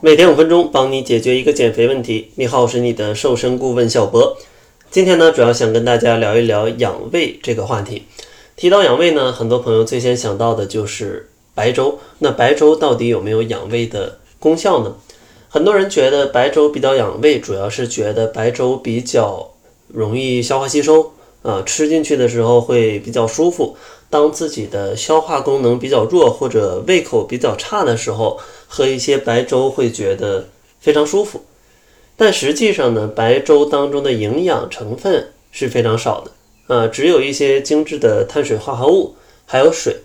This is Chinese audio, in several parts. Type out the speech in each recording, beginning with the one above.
每天五分钟，帮你解决一个减肥问题。你好，我是你的瘦身顾问小博。今天呢，主要想跟大家聊一聊养胃这个话题。提到养胃呢，很多朋友最先想到的就是白粥。那白粥到底有没有养胃的功效呢？很多人觉得白粥比较养胃，主要是觉得白粥比较容易消化吸收啊，吃进去的时候会比较舒服。当自己的消化功能比较弱或者胃口比较差的时候，喝一些白粥会觉得非常舒服。但实际上呢，白粥当中的营养成分是非常少的，呃，只有一些精致的碳水化合物，还有水。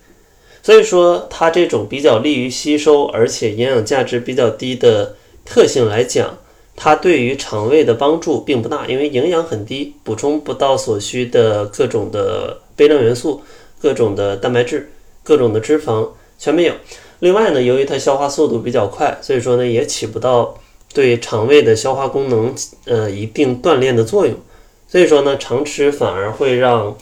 所以说，它这种比较利于吸收，而且营养价值比较低的特性来讲，它对于肠胃的帮助并不大，因为营养很低，补充不到所需的各种的微量元素。各种的蛋白质，各种的脂肪全没有。另外呢，由于它消化速度比较快，所以说呢也起不到对肠胃的消化功能呃一定锻炼的作用。所以说呢，常吃反而会让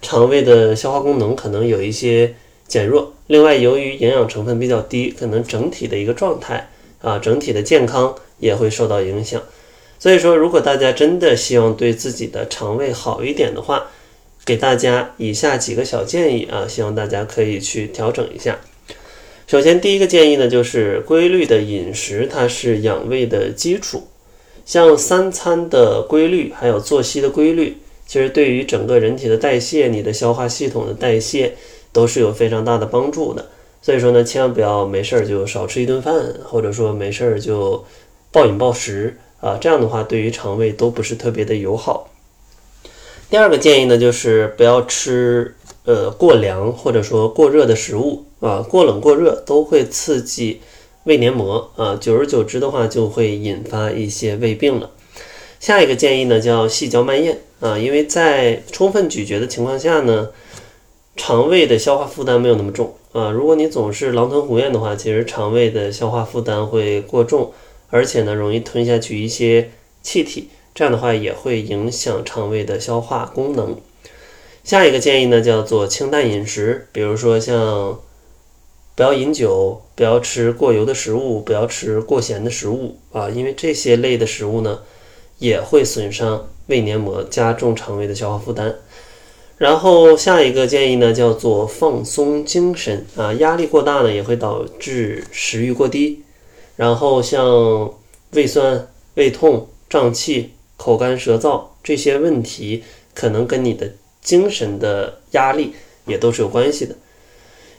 肠胃的消化功能可能有一些减弱。另外，由于营养成分比较低，可能整体的一个状态啊，整体的健康也会受到影响。所以说，如果大家真的希望对自己的肠胃好一点的话，给大家以下几个小建议啊，希望大家可以去调整一下。首先，第一个建议呢，就是规律的饮食，它是养胃的基础。像三餐的规律，还有作息的规律，其实对于整个人体的代谢、你的消化系统的代谢都是有非常大的帮助的。所以说呢，千万不要没事儿就少吃一顿饭，或者说没事儿就暴饮暴食啊，这样的话对于肠胃都不是特别的友好。第二个建议呢，就是不要吃呃过凉或者说过热的食物啊，过冷过热都会刺激胃黏膜啊，久而久之的话就会引发一些胃病了。下一个建议呢叫细嚼慢咽啊，因为在充分咀嚼的情况下呢，肠胃的消化负担没有那么重啊。如果你总是狼吞虎咽的话，其实肠胃的消化负担会过重，而且呢容易吞下去一些气体。这样的话也会影响肠胃的消化功能。下一个建议呢，叫做清淡饮食，比如说像不要饮酒，不要吃过油的食物，不要吃过咸的食物啊，因为这些类的食物呢，也会损伤胃黏膜，加重肠胃的消化负担。然后下一个建议呢，叫做放松精神啊，压力过大呢，也会导致食欲过低，然后像胃酸、胃痛、胀气。口干舌燥这些问题，可能跟你的精神的压力也都是有关系的。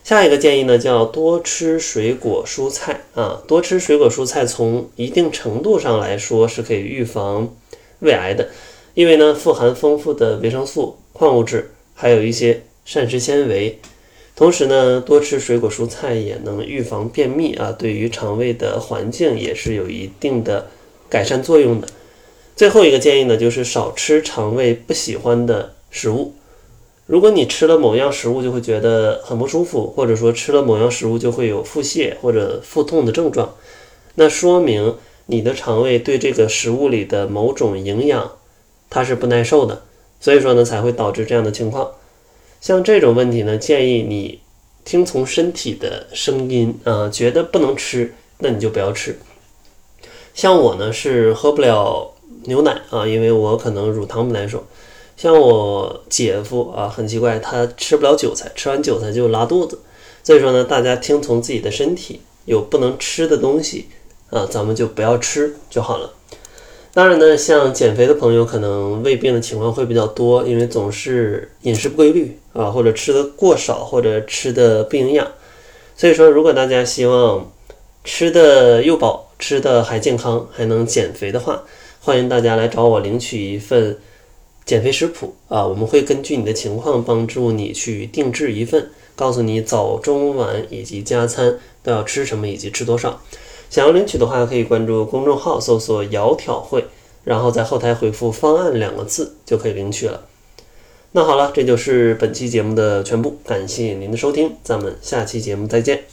下一个建议呢，叫多吃水果蔬菜啊，多吃水果蔬菜，从一定程度上来说是可以预防胃癌的，因为呢富含丰富的维生素、矿物质，还有一些膳食纤维。同时呢，多吃水果蔬菜也能预防便秘啊，对于肠胃的环境也是有一定的改善作用的。最后一个建议呢，就是少吃肠胃不喜欢的食物。如果你吃了某样食物就会觉得很不舒服，或者说吃了某样食物就会有腹泻或者腹痛的症状，那说明你的肠胃对这个食物里的某种营养它是不耐受的，所以说呢才会导致这样的情况。像这种问题呢，建议你听从身体的声音啊，觉得不能吃，那你就不要吃。像我呢是喝不了。牛奶啊，因为我可能乳糖不耐受。像我姐夫啊，很奇怪，他吃不了韭菜，吃完韭菜就拉肚子。所以说呢，大家听从自己的身体，有不能吃的东西啊，咱们就不要吃就好了。当然呢，像减肥的朋友，可能胃病的情况会比较多，因为总是饮食不规律啊，或者吃的过少，或者吃的不营养。所以说，如果大家希望吃的又饱，吃的还健康，还能减肥的话，欢迎大家来找我领取一份减肥食谱啊！我们会根据你的情况帮助你去定制一份，告诉你早中晚以及加餐都要吃什么以及吃多少。想要领取的话，可以关注公众号搜索“窈窕会”，然后在后台回复“方案”两个字就可以领取了。那好了，这就是本期节目的全部，感谢您的收听，咱们下期节目再见。